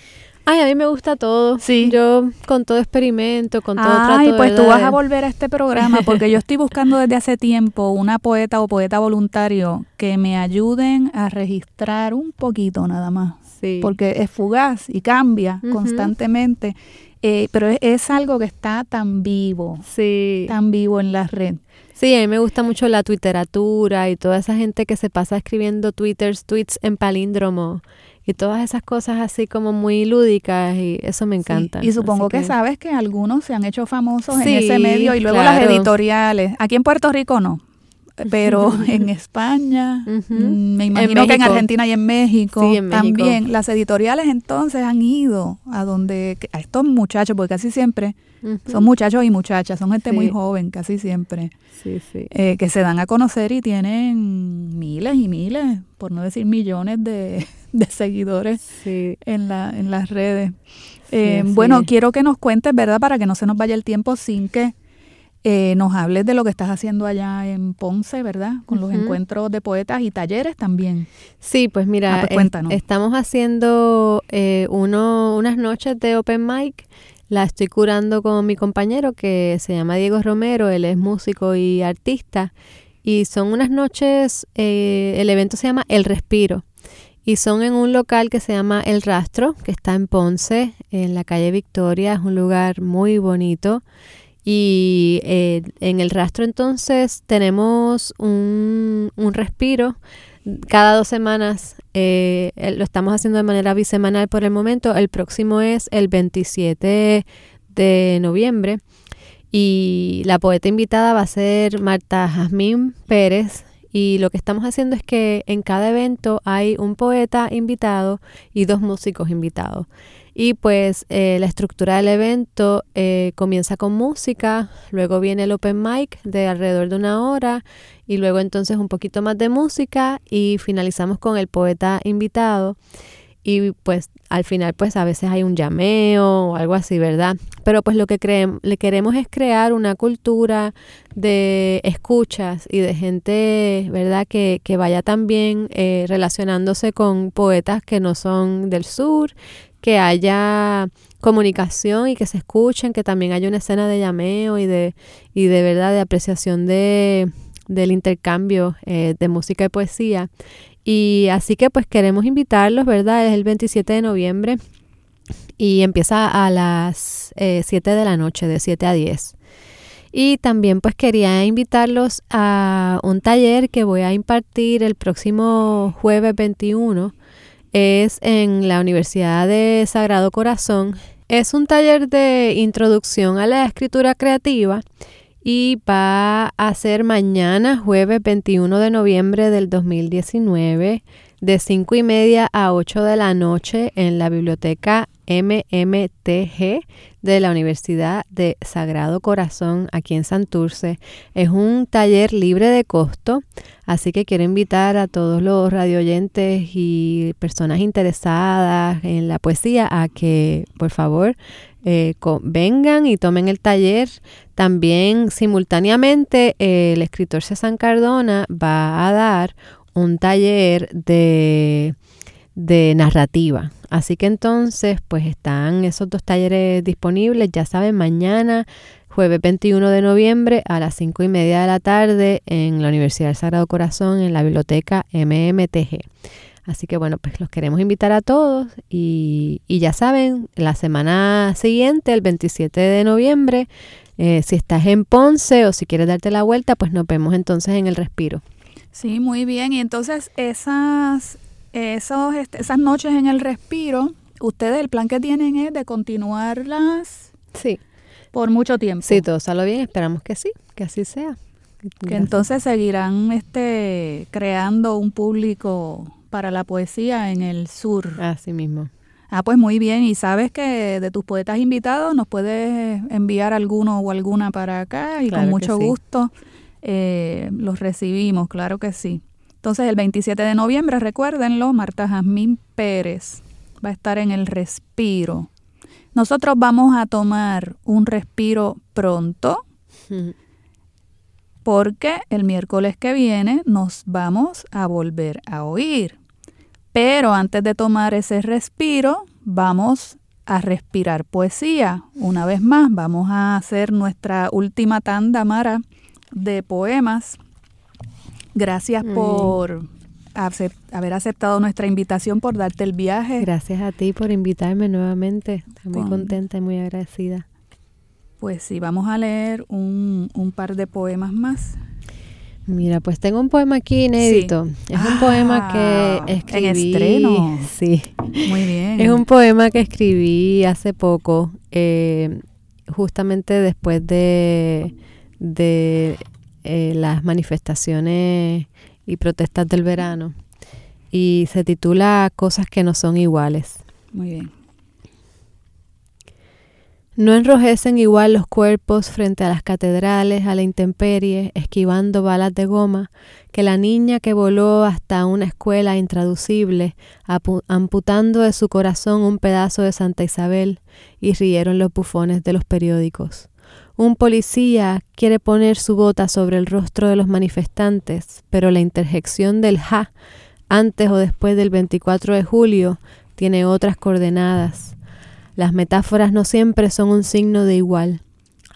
Ay, a mí me gusta todo. Sí. Yo con todo experimento, con todo Ay, pues tú vas a volver a este programa porque yo estoy buscando desde hace tiempo una poeta o poeta voluntario que me ayuden a registrar un poquito nada más. Sí. Porque es fugaz y cambia constantemente. Eh, pero es, algo que está tan vivo. Sí. Tan vivo en la red. Sí, a mí me gusta mucho la twitteratura y toda esa gente que se pasa escribiendo twitters, tweets en palíndromo y todas esas cosas así como muy lúdicas y eso me encanta. Y supongo que, sabes que algunos se han hecho famosos en ese medio y luego las editoriales. Aquí en Puerto Rico no, pero en España, mm, me imagino que en Argentina y en México, también. Las editoriales entonces han ido a donde a estos muchachos, porque casi siempre son muchachos y muchachas, son gente muy joven casi siempre, eh, que se dan a conocer y tienen miles y miles, por no decir millones de, seguidores en, la, en las redes. Eh, bueno, quiero que nos cuentes, ¿verdad? Para que no se nos vaya el tiempo sin que eh, nos hables de lo que estás haciendo allá en Ponce, ¿verdad? Con los encuentros de poetas y talleres también. Sí, pues mira, ah, pues estamos haciendo eh, uno, unas noches de open mic. La estoy curando con mi compañero que se llama Diego Romero, él es músico y artista. Y son unas noches, eh, el evento se llama El Respiro. Y son en un local que se llama El Rastro, que está en Ponce, en la calle Victoria. Es un lugar muy bonito. Y eh, en el rastro entonces tenemos un, un respiro cada dos semanas. Eh, lo estamos haciendo de manera bisemanal por el momento. El próximo es el 27 de noviembre. Y la poeta invitada va a ser Marta Jazmín Pérez. Y lo que estamos haciendo es que en cada evento hay un poeta invitado y dos músicos invitados. Y pues eh, la estructura del evento eh, comienza con música, luego viene el open mic de alrededor de una hora y luego entonces un poquito más de música y finalizamos con el poeta invitado. Y pues al final pues a veces hay un llameo o algo así, ¿verdad? Pero pues lo que le queremos es crear una cultura de escuchas y de gente, ¿verdad? Que, que vaya también eh, relacionándose con poetas que no son del sur, que haya comunicación y que se escuchen, que también haya una escena de llameo y de, y de verdad de apreciación de, del intercambio eh, de música y poesía. Y así que pues queremos invitarlos, ¿verdad? Es el 27 de noviembre y empieza a las 7 eh, de la noche, de 7 a 10. Y también pues quería invitarlos a un taller que voy a impartir el próximo jueves 21. Es en la Universidad de Sagrado Corazón. Es un taller de introducción a la escritura creativa y va a ser mañana, jueves 21 de noviembre del 2019, de 5 y media a 8 de la noche en la biblioteca MMTG de la Universidad de Sagrado Corazón aquí en Santurce. Es un taller libre de costo, así que quiero invitar a todos los radioyentes y personas interesadas en la poesía a que por favor eh, vengan y tomen el taller. También simultáneamente el escritor César Cardona va a dar un taller de, de narrativa. Así que entonces, pues están esos dos talleres disponibles, ya saben, mañana, jueves 21 de noviembre a las 5 y media de la tarde en la Universidad del Sagrado Corazón, en la biblioteca MMTG. Así que bueno, pues los queremos invitar a todos y, ya saben, la semana siguiente, el 27 de noviembre, eh, si estás en Ponce o si quieres darte la vuelta, pues nos vemos entonces en el respiro. Sí, muy bien. Y entonces esas, esos, este, esas noches en el respiro, ustedes el plan que tienen es de continuarlas. Sí. Por mucho tiempo. Sí, todo sale bien, esperamos que sí, que así sea. Que entonces seguirán este creando un público para la poesía en el sur. Así mismo. Ah, pues muy bien. Y sabes que de tus poetas invitados nos puedes enviar alguno o alguna para acá y con mucho gusto eh, los recibimos, claro que sí. Entonces el 27 de noviembre, recuérdenlo, Marta Jazmín Pérez va a estar en el respiro. Nosotros vamos a tomar un respiro pronto porque el miércoles que viene nos vamos a volver a oír. Pero antes de tomar ese respiro, vamos a respirar poesía. Una vez más, vamos a hacer nuestra última tanda, Mara, de poemas. Gracias por haber aceptado nuestra invitación, por darte el viaje. Gracias a ti por invitarme nuevamente. Estoy muy contenta y muy agradecida. Pues sí, vamos a leer un, un par de poemas más. Mira, pues tengo un poema aquí inédito. Es un poema que ah, escribí. En estreno. Sí. Muy bien. Es un poema que escribí hace poco, eh, justamente después de, de eh, las manifestaciones y protestas del verano. Y se titula Cosas que no son iguales. Muy bien. No enrojecen igual los cuerpos frente a las catedrales, a la intemperie, esquivando balas de goma, que la niña que voló hasta una escuela intraducible, amputando de su corazón un pedazo de Santa Isabel, y rieron los bufones de los periódicos. Un policía quiere poner su bota sobre el rostro de los manifestantes, pero la interjección del ja, antes o después del 24 de julio, tiene otras coordenadas las metáforas no siempre son un signo de igual.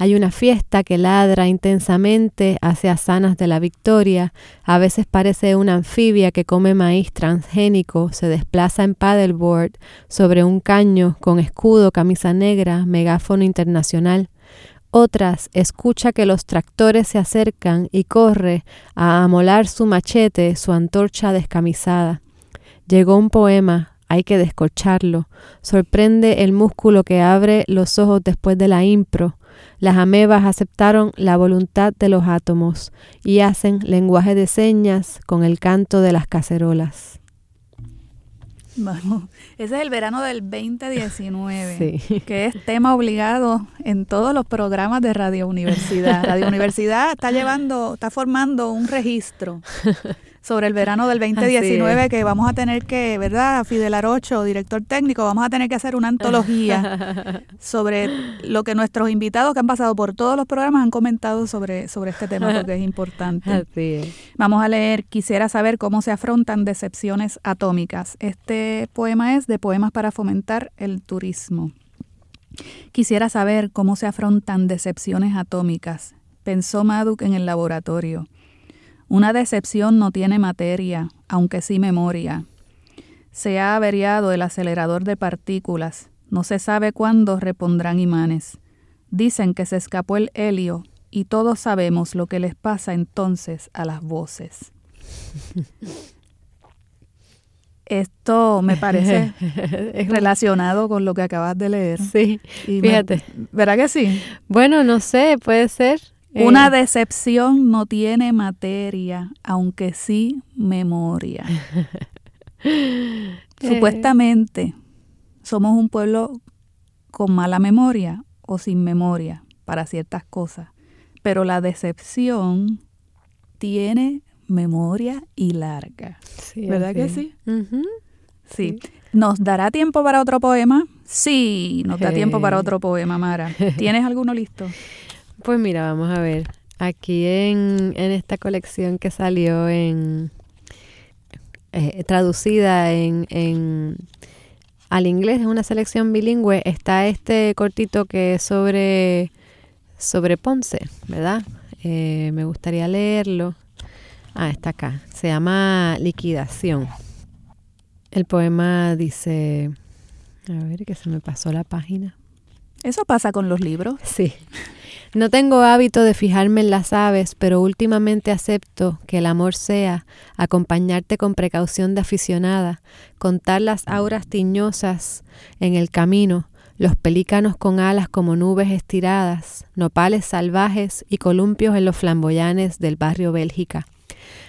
Hay una fiesta que ladra intensamente hacia sanas de la victoria, a veces parece una anfibia que come maíz transgénico, se desplaza en paddleboard sobre un caño con escudo, camisa negra, megáfono internacional. Otras escucha que los tractores se acercan y corre a amolar su machete, su antorcha descamisada. Llegó un poema, hay que descorcharlo. Sorprende el músculo que abre los ojos después de la impro. Las amebas aceptaron la voluntad de los átomos y hacen lenguaje de señas con el canto de las cacerolas. Bueno, ese es el verano del 2019, que es tema obligado en todos los programas de Radio Universidad. Radio Universidad está llevando, está formando un registro sobre el verano del 2019 que vamos a tener que, ¿verdad? Fidel Arocho, director técnico, vamos a tener que hacer una antología sobre lo que nuestros invitados que han pasado por todos los programas han comentado sobre, sobre este tema porque es importante. Así Vamos a leer, quisiera saber cómo se afrontan decepciones atómicas. Este poema es de Poemas para fomentar el turismo. Quisiera saber cómo se afrontan decepciones atómicas, pensó Maduk en el laboratorio. Una decepción no tiene materia, aunque sí memoria. Se ha averiado el acelerador de partículas. No se sabe cuándo repondrán imanes. Dicen que se escapó el helio, y todos sabemos lo que les pasa entonces a las voces. Esto me parece relacionado con lo que acabas de leer. Sí, fíjate. ¿Verdad que sí? Bueno, no sé, puede ser. Una eh, decepción no tiene materia, aunque sí memoria. Supuestamente somos un pueblo con mala memoria o sin memoria para ciertas cosas, pero la decepción tiene memoria y larga. ¿Verdad que sí? sí? ¿Nos dará tiempo para otro poema? Sí, nos da tiempo para otro poema, Mara. ¿Tienes alguno listo? Pues mira, vamos a ver. Aquí en, esta colección que salió en eh, traducida en, en, al inglés, es una selección bilingüe, está este cortito que es sobre, sobre Ponce, ¿verdad? Eh, me gustaría leerlo. Ah, está acá. Se llama Liquidación. El poema dice... A ver, que se me pasó la página. ¿Eso pasa con los libros? Sí. No tengo hábito de fijarme en las aves, pero últimamente acepto que el amor sea acompañarte con precaución de aficionada, contar las auras tiñosas en el camino, los pelícanos con alas como nubes estiradas, nopales salvajes y columpios en los flamboyanes del barrio Bélgica.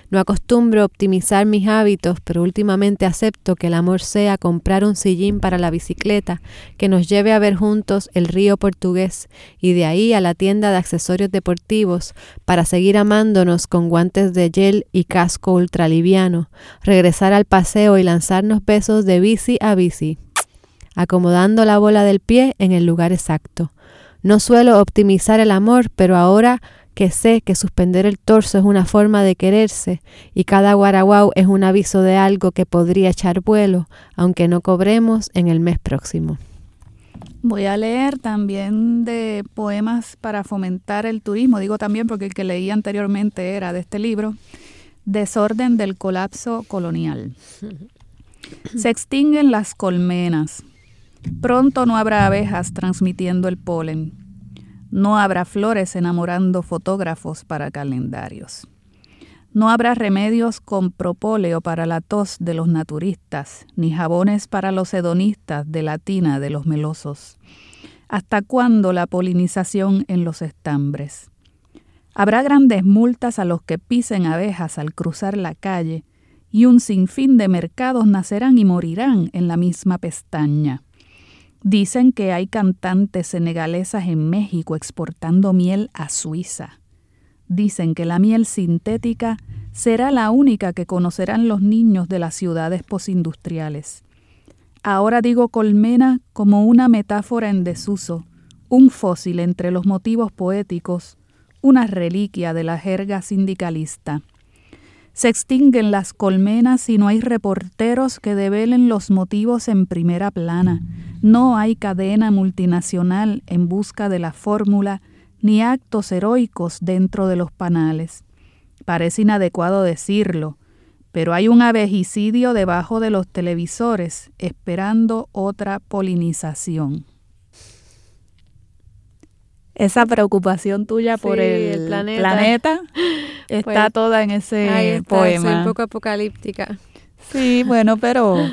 No acostumbro optimizar mis hábitos, pero últimamente acepto que el amor sea comprar un sillín para la bicicleta que nos lleve a ver juntos el río portugués y de ahí a la tienda de accesorios deportivos para seguir amándonos con guantes de gel y casco ultraliviano, regresar al paseo y lanzarnos besos de bici a bici, acomodando la bola del pie en el lugar exacto. No suelo optimizar el amor, pero ahora que sé que suspender el torso es una forma de quererse y cada guaraguau es un aviso de algo que podría echar vuelo, aunque no cobremos en el mes próximo. Voy a leer también de poemas para fomentar el turismo, digo también porque el que leí anteriormente era de este libro, Desorden del colapso colonial. Se extinguen las colmenas. Pronto no habrá abejas transmitiendo el polen. No habrá flores enamorando fotógrafos para calendarios. No habrá remedios con propóleo para la tos de los naturistas, ni jabones para los hedonistas de la tina de los melosos. ¿Hasta cuándo la polinización en los estambres? Habrá grandes multas a los que pisen abejas al cruzar la calle, y un sinfín de mercados nacerán y morirán en la misma pestaña. Dicen que hay cantantes senegalesas en México exportando miel a Suiza. Dicen que la miel sintética será la única que conocerán los niños de las ciudades posindustriales. Ahora digo colmena como una metáfora en desuso, un fósil entre los motivos poéticos, una reliquia de la jerga sindicalista. Se extinguen las colmenas y no hay reporteros que develen los motivos en primera plana. No hay cadena multinacional en busca de la fórmula ni actos heroicos dentro de los panales. Parece inadecuado decirlo, pero hay un abejicidio debajo de los televisores esperando otra polinización. Esa preocupación tuya por el, planeta está pues, toda en ese poema. un poco apocalíptica. Sí, bueno, pero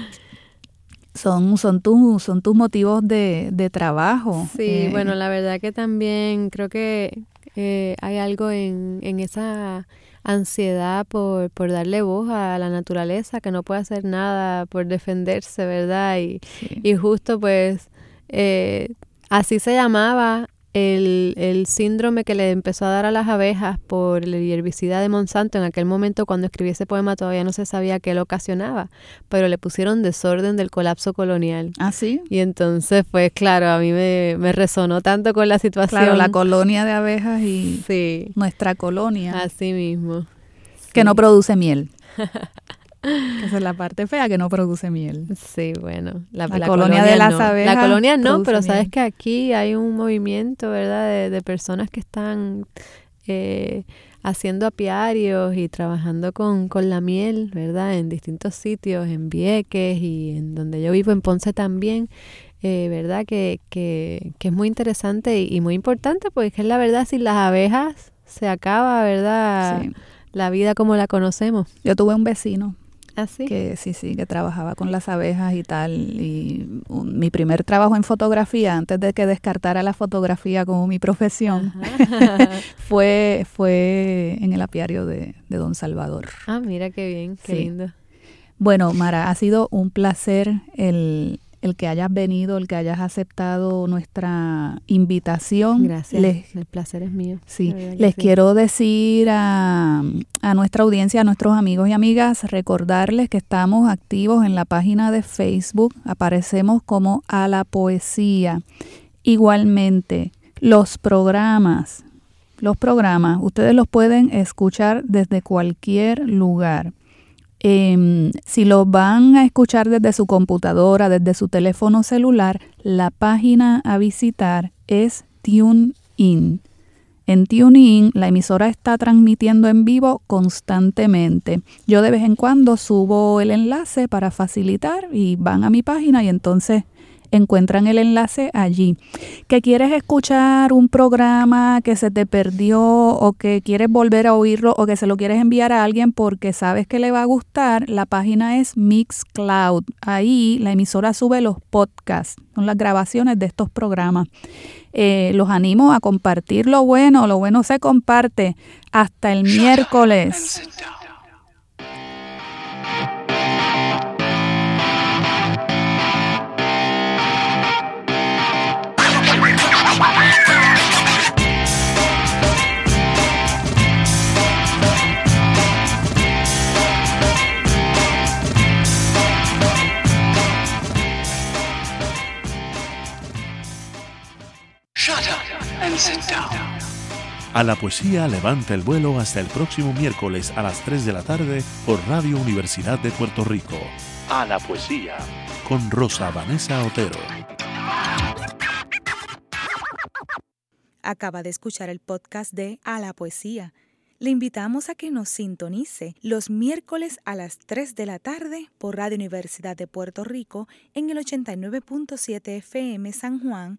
son, son, son tus motivos de, de trabajo. Sí, eh, bueno, la verdad que también creo que eh, hay algo en, en esa ansiedad por, por darle voz a la naturaleza que no puede hacer nada por defenderse, ¿verdad? Y, y justo pues eh, así se llamaba el, el, síndrome que le empezó a dar a las abejas por el herbicida de Monsanto en aquel momento cuando escribí ese poema todavía no se sabía qué lo ocasionaba, pero le pusieron desorden del colapso colonial. Ah, sí. Y entonces, pues claro, a mí me, me resonó tanto con la situación. Claro, la colonia de abejas y sí. nuestra colonia. Así mismo. Que no produce miel. Esa es la parte fea que no produce miel. Sí, bueno. La, colonia, de las abejas. La colonia no, pero sabes que aquí hay un movimiento, ¿verdad? De, personas que están eh, haciendo apiarios y trabajando con, con la miel, ¿verdad? En distintos sitios, en Vieques y en donde yo vivo, en Ponce también. eh, ¿verdad? Que, que, que, es muy interesante y, muy importante, porque es la verdad, sin las abejas se acaba, ¿verdad? La vida como la conocemos. Yo tuve un vecino ¿Ah, Que sí, sí, que trabajaba con las abejas y tal. Y mi primer trabajo en fotografía, antes de que descartara la fotografía como mi profesión, fue, fue en el apiario de, Don Salvador. Ah, mira qué bien, qué lindo. Bueno, Mara, ha sido un placer el, el que hayas venido, el que hayas aceptado nuestra invitación. Gracias. el placer es mío. Sí, les quiero decir a, a, nuestra audiencia, a nuestros amigos y amigas, recordarles que estamos activos en la página de Facebook, aparecemos como a la poesía. Igualmente, los programas, los programas, ustedes los pueden escuchar desde cualquier lugar. Em, si lo van a escuchar desde su computadora, desde su teléfono celular, la página a visitar es TuneIn. En TuneIn la emisora está transmitiendo en vivo constantemente. Yo de vez en cuando subo el enlace para facilitar y van a mi página y entonces encuentran el enlace allí. Que quieres escuchar un programa que se te perdió o que quieres volver a oírlo o que se lo quieres enviar a alguien porque sabes que le va a gustar, la página es Mixcloud. Ahí la emisora sube los podcasts, son las grabaciones de estos programas. Eh, los animo a compartir lo bueno, lo bueno se comparte. Hasta el miércoles. A la poesía levanta el vuelo hasta el próximo miércoles a las 3 de la tarde por Radio Universidad de Puerto Rico. A la poesía. Con Rosa Vanessa Otero. Acaba de escuchar el podcast de A la poesía le invitamos a que nos sintonice los miércoles a las 3 de la tarde por Radio Universidad de Puerto Rico en el 89.7 FM San Juan